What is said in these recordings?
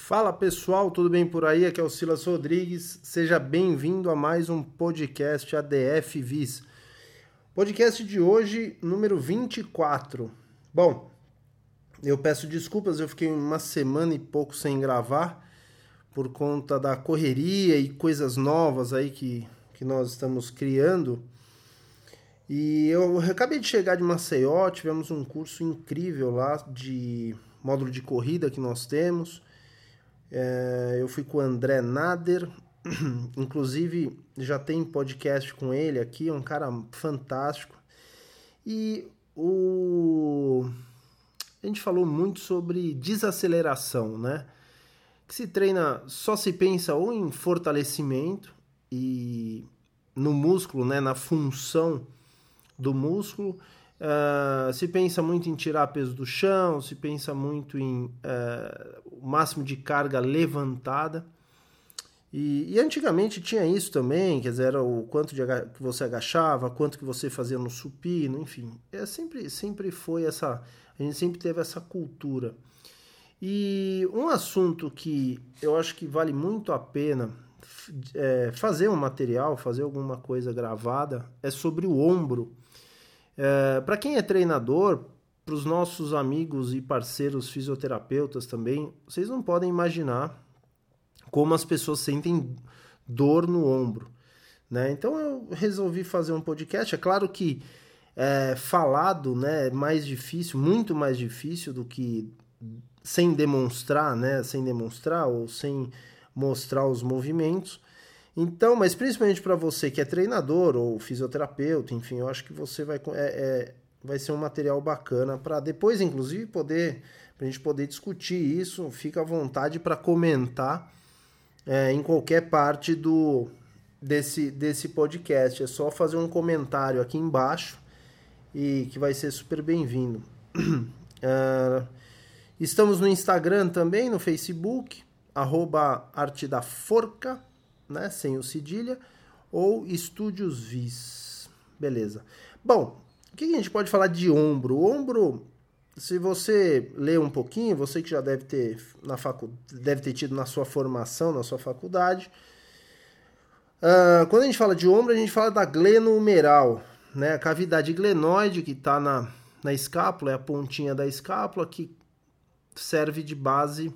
Fala pessoal, tudo bem por aí? Aqui é o Silas Rodrigues. Seja bem-vindo a mais um podcast ADF Vis. Podcast de hoje, número 24. Bom, eu peço desculpas, eu fiquei uma semana e pouco sem gravar por conta da correria e coisas novas aí que, que nós estamos criando. E eu acabei de chegar de Maceió, tivemos um curso incrível lá de módulo de corrida que nós temos. É, eu fui com o André Nader, inclusive já tem podcast com ele aqui, é um cara fantástico. E o a gente falou muito sobre desaceleração, né? Que se treina, só se pensa ou em fortalecimento e no músculo, né, na função do músculo, Uh, se pensa muito em tirar peso do chão, se pensa muito em uh, o máximo de carga levantada. E, e, antigamente tinha isso também, quer dizer, era o quanto de que você agachava, quanto que você fazia no supino, enfim. É sempre, sempre foi essa. A gente sempre teve essa cultura. E um assunto que eu acho que vale muito a pena é, fazer um material, fazer alguma coisa gravada, é sobre o ombro é, para quem é treinador, para os nossos amigos e parceiros fisioterapeutas também, vocês não podem imaginar como as pessoas sentem dor no ombro. Né? Então eu resolvi fazer um podcast. É claro que é, falado né, é mais difícil, muito mais difícil do que sem demonstrar, né, sem demonstrar ou sem mostrar os movimentos. Então, mas principalmente para você que é treinador ou fisioterapeuta, enfim, eu acho que você vai, é, é vai ser um material bacana para depois, inclusive, poder para a gente poder discutir isso. Fica à vontade para comentar é, em qualquer parte do desse, desse podcast. É só fazer um comentário aqui embaixo e que vai ser super bem-vindo. uh, estamos no Instagram também, no Facebook, arroba Arte da Forca né, sem o cedilha, ou Estúdios Vis. Beleza. Bom, o que a gente pode falar de ombro? O ombro, se você ler um pouquinho, você que já deve ter na facu... deve ter tido na sua formação, na sua faculdade, uh, quando a gente fala de ombro, a gente fala da glenohumeral, né? A cavidade glenoide que está na, na escápula, é a pontinha da escápula que serve de base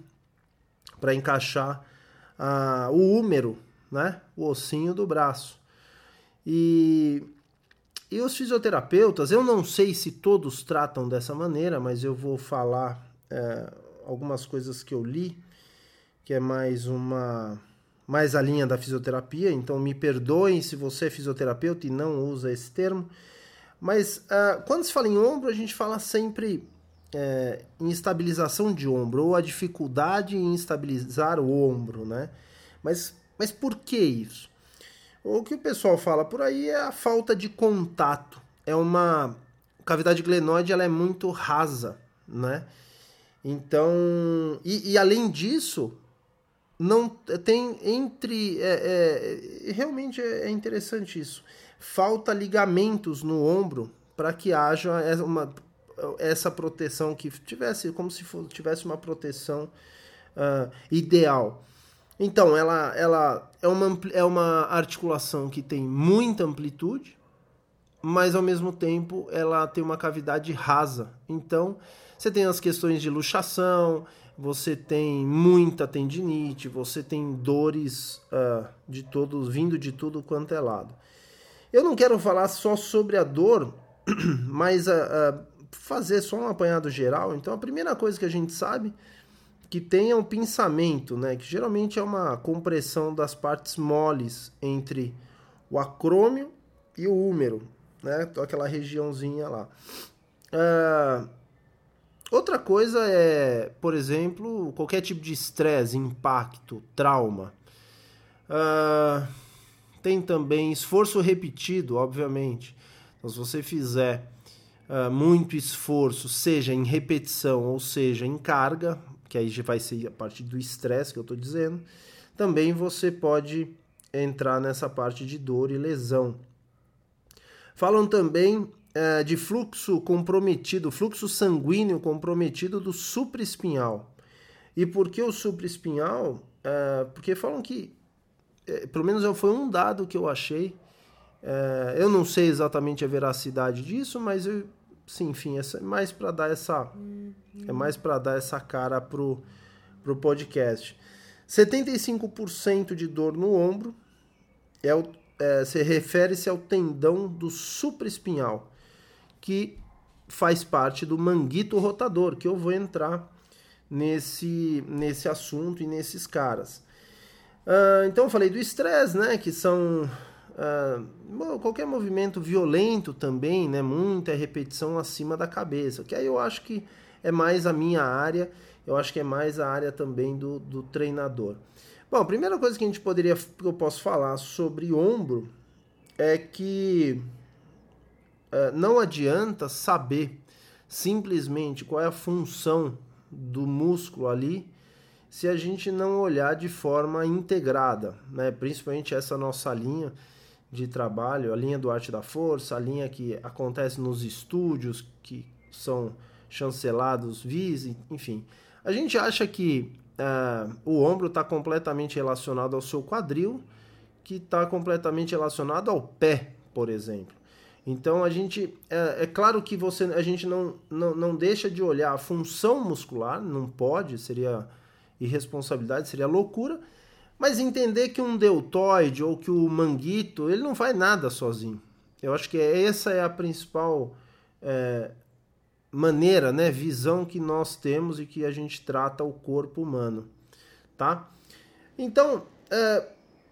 para encaixar uh, o húmero né? O ossinho do braço. E, e os fisioterapeutas, eu não sei se todos tratam dessa maneira, mas eu vou falar é, algumas coisas que eu li, que é mais uma mais a linha da fisioterapia, então me perdoem se você é fisioterapeuta e não usa esse termo. Mas uh, quando se fala em ombro, a gente fala sempre é, em estabilização de ombro, ou a dificuldade em estabilizar o ombro, né? Mas mas por que isso? O que o pessoal fala por aí é a falta de contato. É uma cavidade glenoide, ela é muito rasa, né? Então, e, e além disso, não tem entre é, é, realmente é, é interessante isso. Falta ligamentos no ombro para que haja uma, essa proteção que tivesse como se tivesse uma proteção uh, ideal. Então, ela, ela é, uma, é uma articulação que tem muita amplitude, mas ao mesmo tempo ela tem uma cavidade rasa. Então, você tem as questões de luxação, você tem muita tendinite, você tem dores uh, de todos, vindo de tudo quanto é lado. Eu não quero falar só sobre a dor, mas uh, uh, fazer só um apanhado geral. Então, a primeira coisa que a gente sabe que tenha um pinçamento, né, que geralmente é uma compressão das partes moles entre o acrômio e o húmero, né, então aquela regiãozinha lá. Uh, outra coisa é, por exemplo, qualquer tipo de estresse, impacto, trauma. Uh, tem também esforço repetido, obviamente. Então, se você fizer uh, muito esforço, seja em repetição ou seja em carga, que aí vai ser a partir do estresse que eu estou dizendo, também você pode entrar nessa parte de dor e lesão. Falam também é, de fluxo comprometido, fluxo sanguíneo comprometido do supraespinhal. E por que o supraespinhal? É, porque falam que, é, pelo menos foi um dado que eu achei, é, eu não sei exatamente a veracidade disso, mas eu, sim, enfim, é mais para dar essa, é mais para dar essa cara pro, pro podcast. 75% de dor no ombro é, o, é, se refere-se ao tendão do supraespinhal, que faz parte do manguito rotador, que eu vou entrar nesse, nesse assunto e nesses caras. Uh, então eu falei do estresse, né? Que são uh, qualquer movimento violento também, né? Muita repetição acima da cabeça. Que aí eu acho que é mais a minha área, eu acho que é mais a área também do, do treinador. Bom, a primeira coisa que a gente poderia, que eu posso falar sobre ombro é que uh, não adianta saber simplesmente qual é a função do músculo ali se a gente não olhar de forma integrada, né? principalmente essa nossa linha de trabalho, a linha do arte da força, a linha que acontece nos estúdios que são chancelados, vis, enfim. A gente acha que uh, o ombro está completamente relacionado ao seu quadril, que está completamente relacionado ao pé, por exemplo. Então a gente é, é, claro que você a gente não, não, não deixa de olhar a função muscular, não pode, seria irresponsabilidade, seria loucura, mas entender que um deltoide ou que o manguito ele não faz nada sozinho. Eu acho que essa é a principal é, maneira, né, visão que nós temos e que a gente trata o corpo humano, tá? Então é,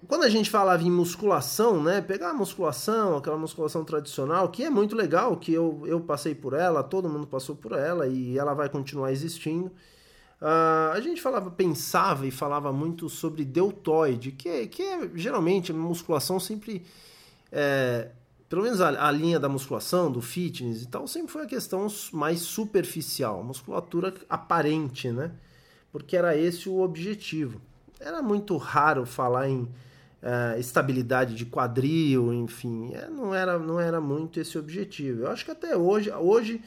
quando a gente falava em musculação, né? Pegar a musculação, aquela musculação tradicional, que é muito legal, que eu, eu passei por ela, todo mundo passou por ela e ela vai continuar existindo. Uh, a gente falava, pensava e falava muito sobre deltoide, que, é, que é geralmente a musculação sempre. É, pelo menos a, a, linha da musculação, do fitness e tal, sempre foi a questão mais superficial, musculatura aparente, né? Porque era esse o objetivo. Era muito raro falar em uh, estabilidade de quadril, enfim, é, não, era, não era muito esse objetivo. Eu acho que até hoje, hoje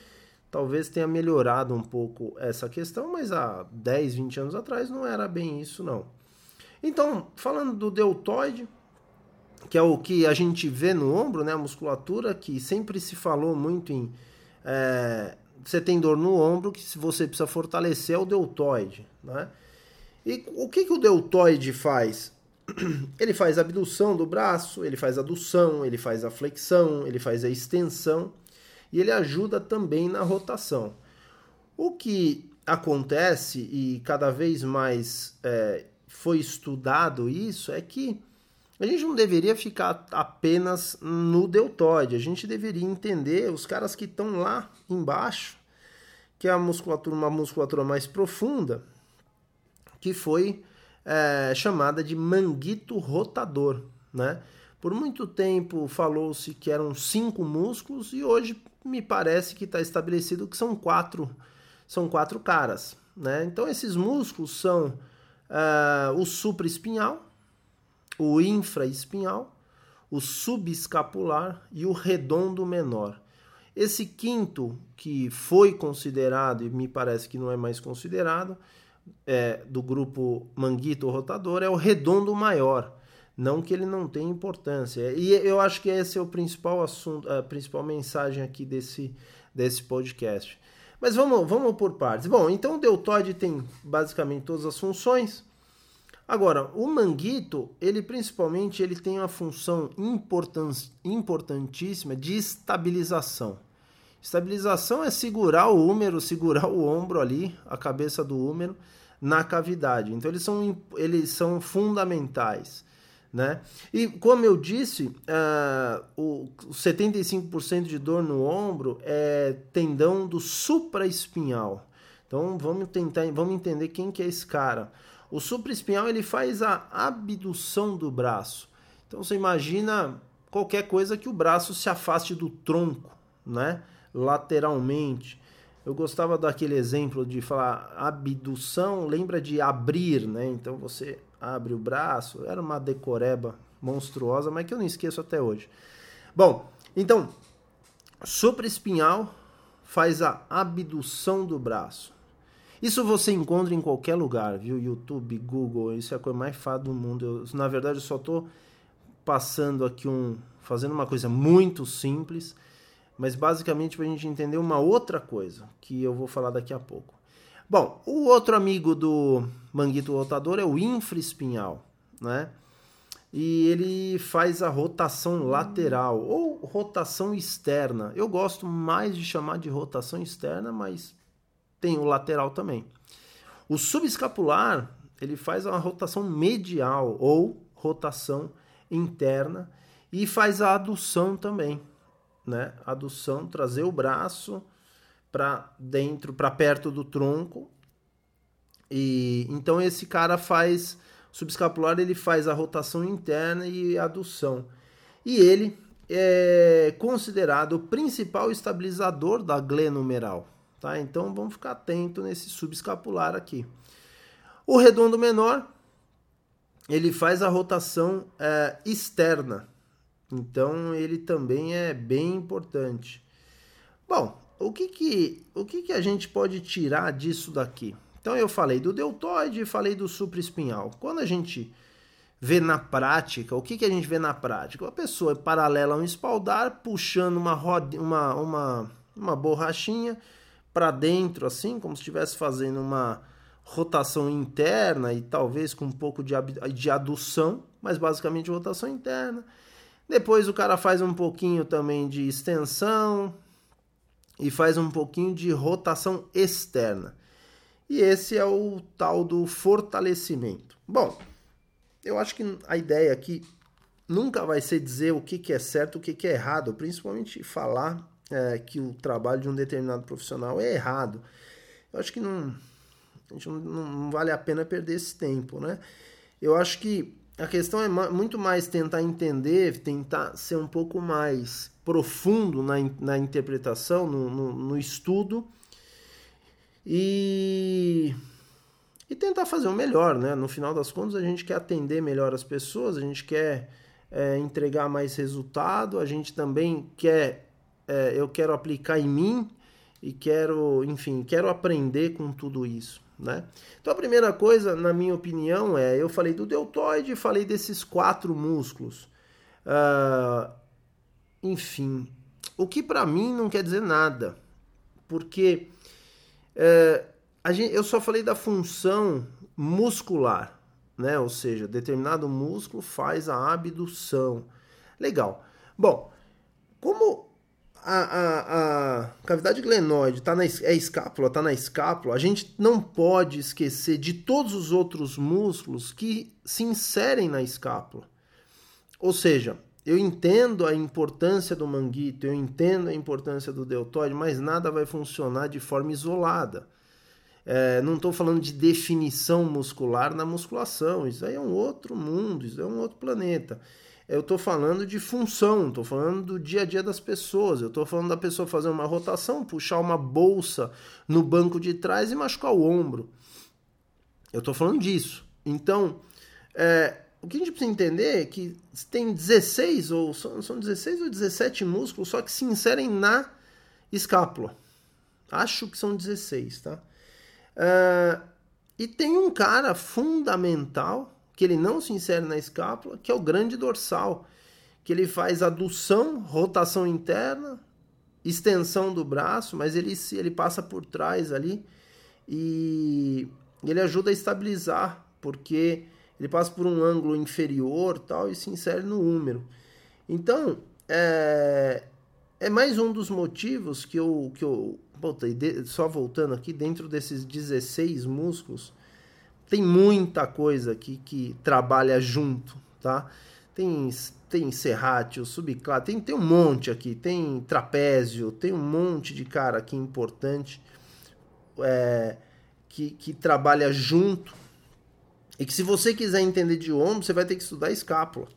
talvez tenha melhorado um pouco essa questão, mas há 10, 20 anos atrás não era bem isso não. Então, falando do deltoide, que é o que a gente vê no ombro, né, a musculatura, que sempre se falou muito em é, você tem dor no ombro, que se você precisa fortalecer é o deltoide, né? E o que, que o deltoide faz? ele faz a abdução do braço, ele faz a adução, ele faz a flexão, ele faz a extensão e ele ajuda também na rotação. O que acontece e cada vez mais é, foi estudado isso é que a gente não deveria ficar apenas no deltoide, a gente deveria entender os caras que estão lá embaixo, que é a musculatura, uma musculatura mais profunda, que foi é, chamada de manguito rotador, né? Por muito tempo falou-se que eram cinco músculos e hoje me parece que está estabelecido que são quatro, são quatro caras, né? Então esses músculos são uh, o supraespinhal, o infraespinhal, o subescapular e o redondo menor. Esse quinto, que foi considerado e me parece que não é mais considerado, é, do grupo Manguito Rotador é o redondo maior. Não que ele não tenha importância. E eu acho que esse é o principal assunto, a principal mensagem aqui desse, desse podcast. Mas vamos, vamos por partes. Bom, então o deltoide tem basicamente todas as funções. Agora, o manguito, ele principalmente ele tem uma função importan importantíssima de estabilização. Estabilização é segurar o húmero, segurar o ombro ali, a cabeça do húmero, na cavidade. Então, eles são, eles são fundamentais. Né? E como eu disse, uh, o 75% de dor no ombro é tendão do supraespinhal. Então vamos tentar, vamos entender quem que é esse cara. O supraespinhal ele faz a abdução do braço. Então você imagina qualquer coisa que o braço se afaste do tronco, né? lateralmente. Eu gostava daquele exemplo de falar abdução, lembra de abrir, né? Então você abre o braço, era uma decoreba monstruosa, mas que eu não esqueço até hoje. Bom, então, supraespinhal faz a abdução do braço. Isso você encontra em qualquer lugar, viu? YouTube, Google, isso é a coisa mais fácil do mundo. Eu, na verdade, eu só estou passando aqui um. fazendo uma coisa muito simples, mas basicamente para a gente entender uma outra coisa que eu vou falar daqui a pouco. Bom, o outro amigo do manguito rotador é o infraespinhal, né? E ele faz a rotação lateral ou rotação externa. Eu gosto mais de chamar de rotação externa, mas tem o lateral também. O subescapular, ele faz uma rotação medial ou rotação interna e faz a adução também, né? Adução, trazer o braço para dentro, para perto do tronco. E então esse cara faz subescapular, ele faz a rotação interna e adução. E ele é considerado o principal estabilizador da glenumeral. Tá? Então vamos ficar atento nesse subescapular aqui. O redondo menor, ele faz a rotação é, externa. Então ele também é bem importante. Bom, o que que, o que que a gente pode tirar disso daqui? Então eu falei do deltoide e falei do supraespinhal. Quando a gente vê na prática, o que, que a gente vê na prática? Uma pessoa paralela a um espaldar, puxando uma, roda, uma, uma, uma borrachinha, para dentro, assim, como se estivesse fazendo uma rotação interna e talvez com um pouco de, de adução, mas basicamente rotação interna. Depois o cara faz um pouquinho também de extensão e faz um pouquinho de rotação externa. E esse é o tal do fortalecimento. Bom, eu acho que a ideia aqui nunca vai ser dizer o que, que é certo, o que, que é errado, principalmente falar é, que o trabalho de um determinado profissional é errado. Eu acho que não, não, não vale a pena perder esse tempo, né? Eu acho que a questão é muito mais tentar entender, tentar ser um pouco mais profundo na, na interpretação, no, no, no estudo e, e tentar fazer o melhor, né? No final das contas, a gente quer atender melhor as pessoas, a gente quer é, entregar mais resultado, a gente também quer é, eu quero aplicar em mim e quero, enfim, quero aprender com tudo isso, né? Então a primeira coisa, na minha opinião, é eu falei do deltoide, falei desses quatro músculos. Uh, enfim, o que para mim não quer dizer nada, porque é, gente, eu só falei da função muscular, né? Ou seja, determinado músculo faz a abdução. Legal. Bom, como a, a, a cavidade glenoide tá na, é escápula, está na escápula, a gente não pode esquecer de todos os outros músculos que se inserem na escápula. Ou seja, eu entendo a importância do manguito, eu entendo a importância do deltoide, mas nada vai funcionar de forma isolada. É, não estou falando de definição muscular na musculação, isso aí é um outro mundo, isso é um outro planeta eu estou falando de função, estou falando do dia a dia das pessoas. Eu estou falando da pessoa fazer uma rotação, puxar uma bolsa no banco de trás e machucar o ombro. Eu estou falando disso. Então, é, o que a gente precisa entender é que tem 16 ou são, são 16 ou 17 músculos só que se inserem na escápula. Acho que são 16, tá? É, e tem um cara fundamental que ele não se insere na escápula, que é o grande dorsal, que ele faz adução, rotação interna, extensão do braço, mas ele, ele passa por trás ali e ele ajuda a estabilizar, porque ele passa por um ângulo inferior tal e se insere no húmero. Então, é, é mais um dos motivos que eu, que eu só voltando aqui, dentro desses 16 músculos, tem muita coisa aqui que trabalha junto, tá? Tem, tem serrátil, subclá, tem, tem um monte aqui, tem trapézio, tem um monte de cara aqui importante é, que, que trabalha junto e que se você quiser entender de ombro, você vai ter que estudar escápula.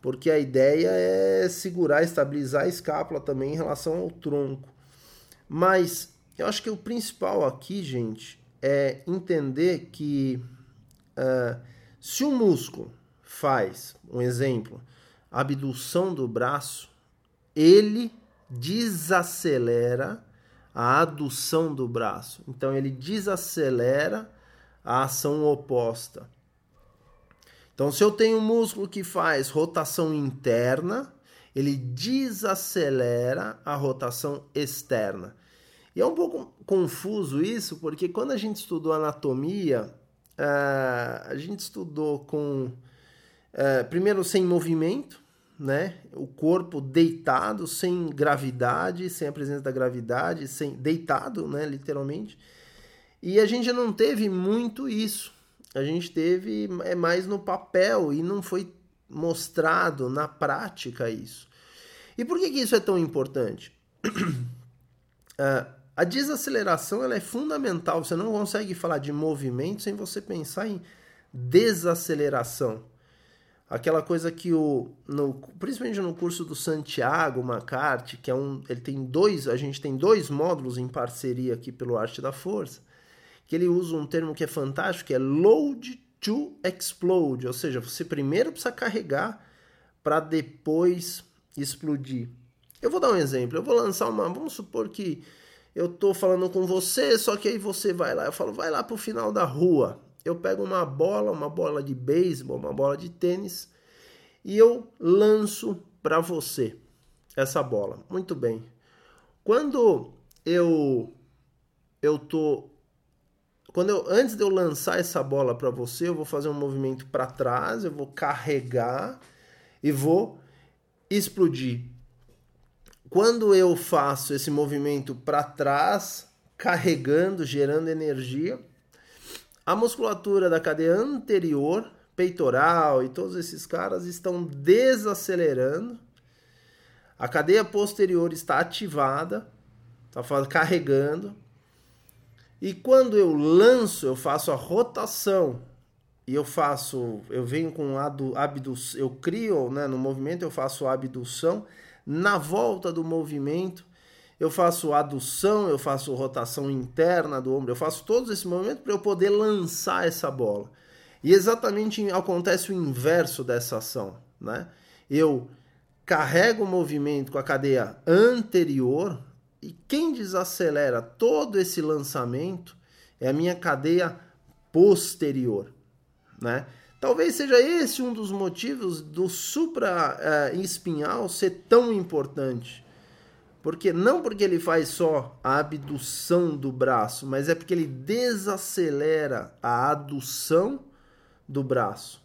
Porque a ideia é segurar, estabilizar a escápula também em relação ao tronco. Mas eu acho que o principal aqui, gente, é entender que uh, se o músculo faz, um exemplo, abdução do braço, ele desacelera a adução do braço. Então ele desacelera a ação oposta. Então, se eu tenho um músculo que faz rotação interna, ele desacelera a rotação externa. E é um pouco confuso isso, porque quando a gente estudou anatomia, uh, a gente estudou com. Uh, primeiro, sem movimento, né? O corpo deitado, sem gravidade, sem a presença da gravidade, sem deitado, né? Literalmente. E a gente não teve muito isso. A gente teve é mais no papel e não foi mostrado na prática isso. E por que, que isso é tão importante? uh, a desaceleração ela é fundamental. Você não consegue falar de movimento sem você pensar em desaceleração. Aquela coisa que o, no, principalmente no curso do Santiago Macarte, que é um, ele tem dois, a gente tem dois módulos em parceria aqui pelo Arte da Força que ele usa um termo que é fantástico, que é load to explode, ou seja, você primeiro precisa carregar para depois explodir. Eu vou dar um exemplo, eu vou lançar uma, vamos supor que eu tô falando com você, só que aí você vai lá, eu falo, vai lá pro final da rua. Eu pego uma bola, uma bola de beisebol, uma bola de tênis e eu lanço para você essa bola. Muito bem. Quando eu eu tô quando eu, antes de eu lançar essa bola para você, eu vou fazer um movimento para trás, eu vou carregar e vou explodir. Quando eu faço esse movimento para trás, carregando, gerando energia, a musculatura da cadeia anterior, peitoral e todos esses caras estão desacelerando. A cadeia posterior está ativada, está carregando e quando eu lanço, eu faço a rotação e eu faço, eu venho com abdução, eu crio, né, no movimento eu faço abdução, na volta do movimento eu faço adução, eu faço rotação interna do ombro, eu faço todos esse movimento para eu poder lançar essa bola. E exatamente acontece o inverso dessa ação, né? Eu carrego o movimento com a cadeia anterior, e quem desacelera todo esse lançamento é a minha cadeia posterior, né? Talvez seja esse um dos motivos do supra-espinhal ser tão importante. Porque não porque ele faz só a abdução do braço, mas é porque ele desacelera a adução do braço,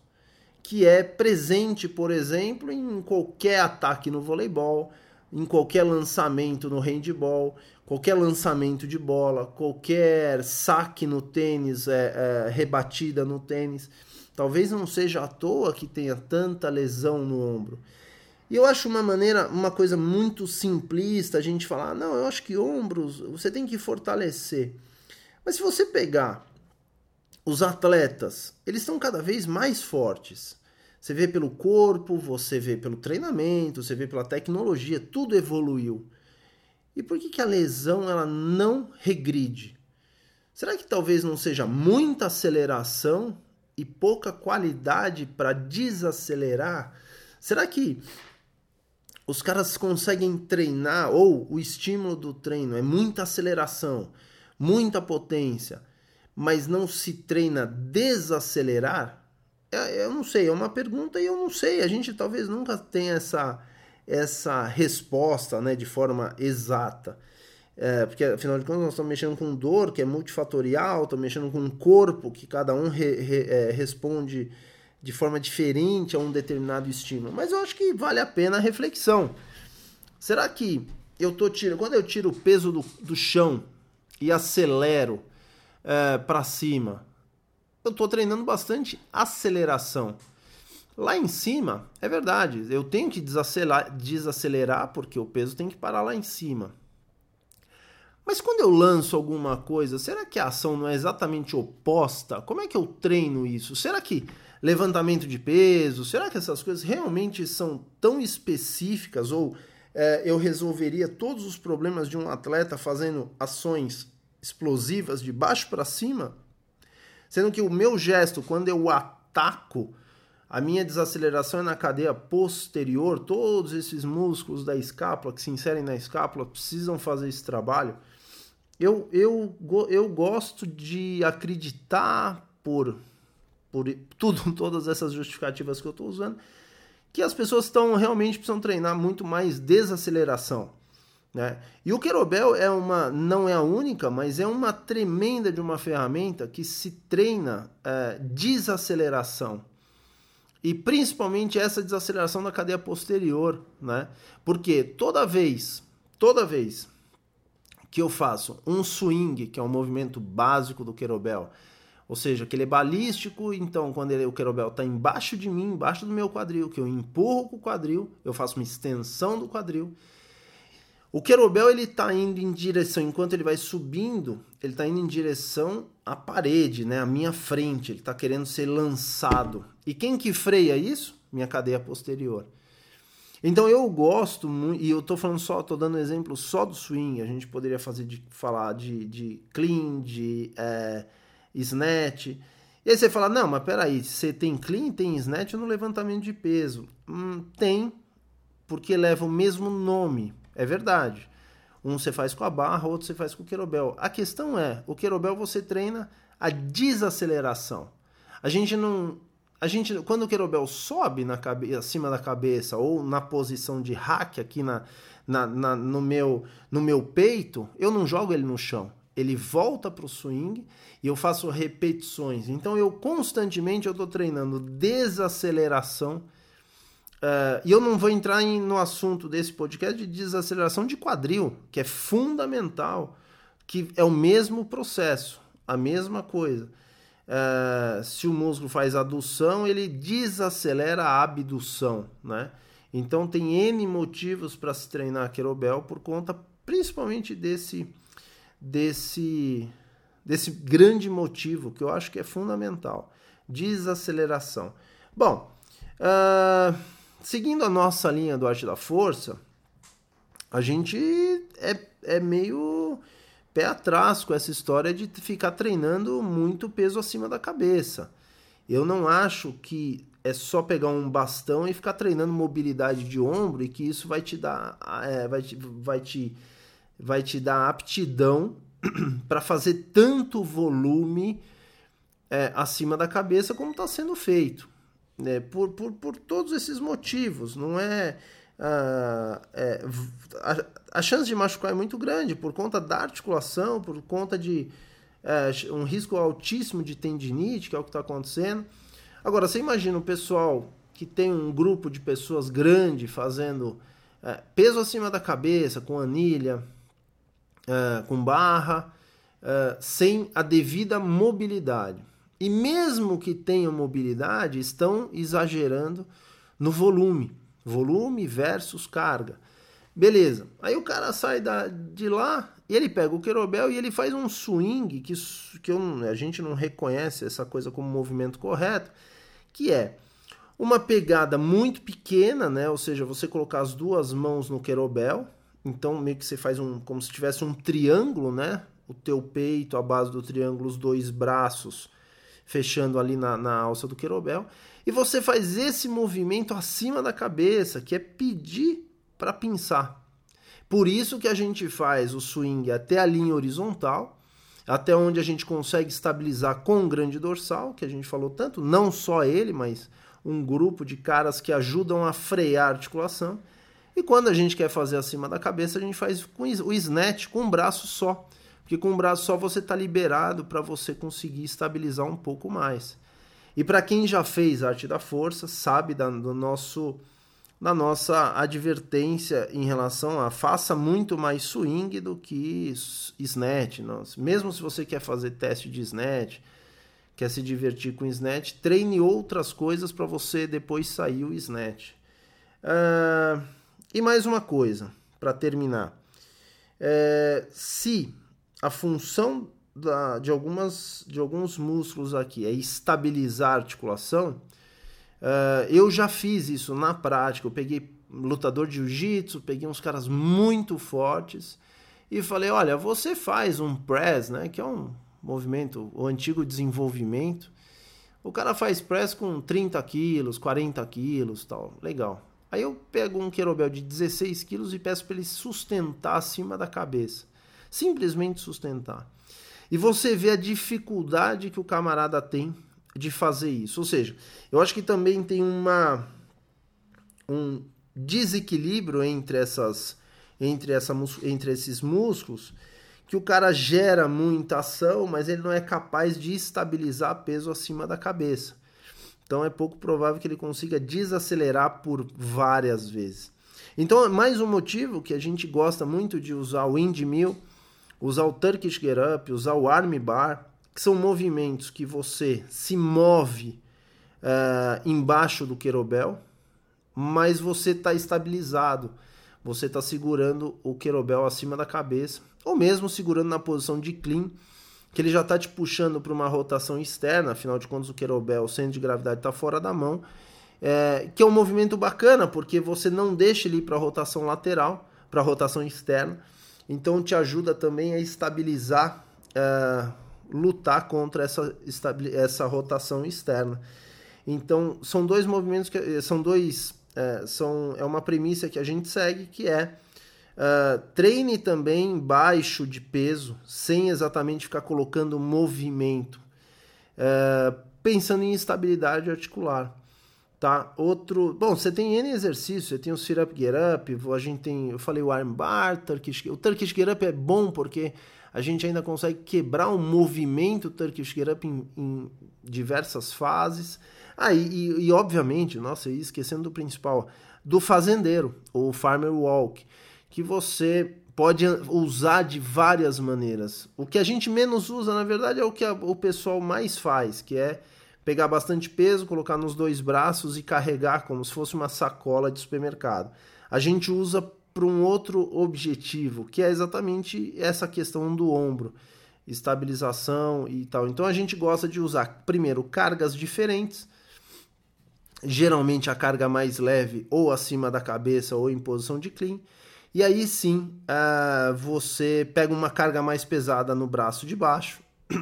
que é presente, por exemplo, em qualquer ataque no voleibol, em qualquer lançamento no handball, qualquer lançamento de bola, qualquer saque no tênis, é, é, rebatida no tênis. Talvez não seja à toa que tenha tanta lesão no ombro. E eu acho uma maneira, uma coisa muito simplista a gente falar, não, eu acho que ombros você tem que fortalecer. Mas se você pegar os atletas, eles estão cada vez mais fortes. Você vê pelo corpo, você vê pelo treinamento, você vê pela tecnologia, tudo evoluiu. E por que, que a lesão ela não regride? Será que talvez não seja muita aceleração e pouca qualidade para desacelerar? Será que os caras conseguem treinar ou o estímulo do treino é muita aceleração, muita potência, mas não se treina desacelerar? É, eu não sei, é uma pergunta e eu não sei. A gente talvez nunca tenha essa, essa resposta né, de forma exata. É, porque afinal de contas nós estamos mexendo com dor que é multifatorial, estamos mexendo com um corpo que cada um re, re, é, responde de forma diferente a um determinado estímulo. Mas eu acho que vale a pena a reflexão. Será que eu tô quando eu tiro o peso do, do chão e acelero é, para cima, eu estou treinando bastante aceleração. Lá em cima, é verdade, eu tenho que desacelerar, desacelerar porque o peso tem que parar lá em cima. Mas quando eu lanço alguma coisa, será que a ação não é exatamente oposta? Como é que eu treino isso? Será que levantamento de peso, será que essas coisas realmente são tão específicas? Ou é, eu resolveria todos os problemas de um atleta fazendo ações explosivas de baixo para cima? Sendo que o meu gesto, quando eu ataco, a minha desaceleração é na cadeia posterior, todos esses músculos da escápula que se inserem na escápula precisam fazer esse trabalho. eu, eu, eu gosto de acreditar por, por tudo, todas essas justificativas que eu estou usando, que as pessoas estão realmente precisam treinar muito mais desaceleração. Né? E o Querobel é uma, não é a única, mas é uma tremenda de uma ferramenta que se treina é, desaceleração. E principalmente essa desaceleração da cadeia posterior, né? Porque toda vez, toda vez que eu faço um swing, que é um movimento básico do querobel, ou seja, que ele é balístico, então quando ele, o querobel está embaixo de mim, embaixo do meu quadril, que eu empurro com o quadril, eu faço uma extensão do quadril, o querobel ele está indo em direção, enquanto ele vai subindo, ele está indo em direção à parede, né, à minha frente. Ele está querendo ser lançado. E quem que freia isso? Minha cadeia posterior. Então eu gosto muito, e eu estou falando só, estou dando exemplo só do swing. A gente poderia fazer de falar de, de clean, de é, snatch. E aí você fala, não, mas peraí, você tem clean, tem snatch no levantamento de peso? Hum, tem, porque leva o mesmo nome. É verdade. Um você faz com a barra, outro você faz com o querobel. A questão é, o querobel você treina a desaceleração. A gente não, a gente quando o querobel sobe na cabeça, acima da cabeça ou na posição de hack aqui na, na, na, no meu no meu peito, eu não jogo ele no chão. Ele volta para o swing e eu faço repetições. Então eu constantemente eu estou treinando desaceleração Uh, e eu não vou entrar em, no assunto desse podcast de desaceleração de quadril, que é fundamental, que é o mesmo processo, a mesma coisa. Uh, se o músculo faz adução, ele desacelera a abdução, né? Então tem N motivos para se treinar querobel por conta principalmente desse desse desse grande motivo que eu acho que é fundamental, desaceleração. Bom, uh, seguindo a nossa linha do Arte da Força, a gente é, é meio pé atrás com essa história de ficar treinando muito peso acima da cabeça. Eu não acho que é só pegar um bastão e ficar treinando mobilidade de ombro e que isso vai te dar, é, vai, te, vai, te, vai te dar aptidão para fazer tanto volume é, acima da cabeça como está sendo feito né, por, por, por todos esses motivos. Não é, uh, é a, a, chance de machucar é muito grande por conta da articulação, por conta de uh, um risco altíssimo de tendinite, que é o que está acontecendo. Agora, você imagina o pessoal que tem um grupo de pessoas grande fazendo uh, peso acima da cabeça, com anilha, com barra, sem a devida mobilidade. E mesmo que tenham mobilidade, estão exagerando no volume. Volume versus carga. Beleza. Aí o cara sai da, de lá e ele pega o querobel e ele faz um swing que, que eu, a gente não reconhece essa coisa como movimento correto, que é uma pegada muito pequena, né? Ou seja, você colocar as duas mãos no querobel, então meio que você faz um como se tivesse um triângulo, né? O teu peito, a base do triângulo, os dois braços fechando ali na, na alça do querobel, e você faz esse movimento acima da cabeça, que é pedir para pinçar. Por isso que a gente faz o swing até a linha horizontal, até onde a gente consegue estabilizar com o grande dorsal, que a gente falou tanto, não só ele, mas um grupo de caras que ajudam a frear a articulação. E quando a gente quer fazer acima da cabeça, a gente faz o snatch com um braço só. Porque com um braço só você está liberado para você conseguir estabilizar um pouco mais. E para quem já fez arte da força, sabe da, do nosso, da nossa advertência em relação a faça muito mais swing do que snatch. Mesmo se você quer fazer teste de snatch, quer se divertir com snatch, treine outras coisas para você depois sair o snatch. Uh, e mais uma coisa, para terminar. É, se a função da, de, algumas, de alguns músculos aqui é estabilizar a articulação. Uh, eu já fiz isso na prática. Eu peguei lutador de jiu-jitsu, peguei uns caras muito fortes e falei: olha, você faz um press, né, que é um movimento, o antigo desenvolvimento. O cara faz press com 30 quilos, 40 quilos tal. Legal. Aí eu pego um querobel de 16 quilos e peço para ele sustentar acima da cabeça. Simplesmente sustentar. E você vê a dificuldade que o camarada tem de fazer isso. Ou seja, eu acho que também tem uma um desequilíbrio entre essas entre, essa, entre esses músculos que o cara gera muita ação, mas ele não é capaz de estabilizar peso acima da cabeça. Então é pouco provável que ele consiga desacelerar por várias vezes. Então, mais um motivo que a gente gosta muito de usar o windmill, usar o Turkish Get Up, usar o Arm Bar, que são movimentos que você se move uh, embaixo do querobel, mas você está estabilizado. Você está segurando o querobel acima da cabeça, ou mesmo segurando na posição de clean, que ele já está te puxando para uma rotação externa, afinal de contas o querobel, o centro de gravidade está fora da mão, é, que é um movimento bacana, porque você não deixa ele ir para a rotação lateral, para a rotação externa, então te ajuda também a estabilizar, é, lutar contra essa, essa rotação externa. Então são dois movimentos que são dois é, são, é uma premissa que a gente segue, que é uh, treine também baixo de peso, sem exatamente ficar colocando movimento, uh, pensando em estabilidade articular. Tá? Outro, bom, você tem N exercícios, você tem o sit up get up, a gente tem, eu falei o arm bar, Turkish, o Turkish get up é bom porque a gente ainda consegue quebrar o movimento Turkish get up em, em diversas fases. Ah, e, e, e obviamente, nossa, esquecendo do principal, do fazendeiro, ou farmer walk, que você pode usar de várias maneiras. O que a gente menos usa, na verdade, é o que a, o pessoal mais faz, que é pegar bastante peso, colocar nos dois braços e carregar como se fosse uma sacola de supermercado. A gente usa para um outro objetivo, que é exatamente essa questão do ombro, estabilização e tal. Então a gente gosta de usar primeiro cargas diferentes geralmente a carga mais leve ou acima da cabeça ou em posição de clean. E aí sim uh, você pega uma carga mais pesada no braço de baixo.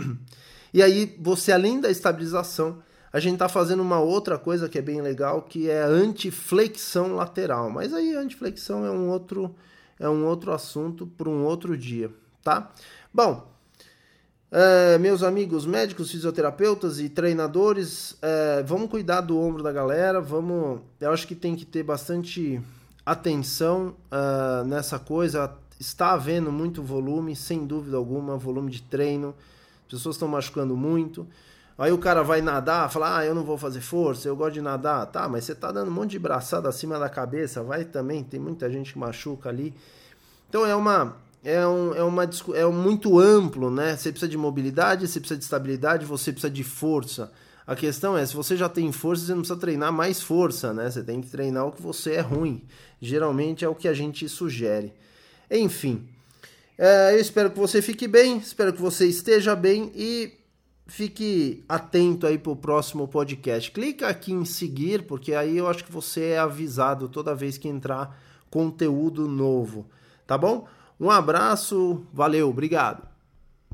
e aí você, além da estabilização, a gente está fazendo uma outra coisa que é bem legal, que é antiflexão lateral. Mas aí antiflexão é um outro, é um outro assunto para um outro dia, tá? Bom, é, meus amigos médicos, fisioterapeutas e treinadores, é, vamos cuidar do ombro da galera, vamos. Eu acho que tem que ter bastante atenção uh, nessa coisa. Está havendo muito volume, sem dúvida alguma, volume de treino. As pessoas estão machucando muito. Aí o cara vai nadar, fala: Ah, eu não vou fazer força, eu gosto de nadar. Tá, mas você tá dando um monte de braçada acima da cabeça, vai também. Tem muita gente que machuca ali. Então é uma é, um, é, uma, é um muito amplo, né? Você precisa de mobilidade, você precisa de estabilidade, você precisa de força. A questão é, se você já tem força, você não precisa treinar mais força, né? Você tem que treinar o que você é ruim. Geralmente é o que a gente sugere. Enfim, é, eu espero que você fique bem, espero que você esteja bem e fique atento aí para o próximo podcast. Clica aqui em seguir, porque aí eu acho que você é avisado toda vez que entrar conteúdo novo, tá bom? Um abraço, valeu, obrigado.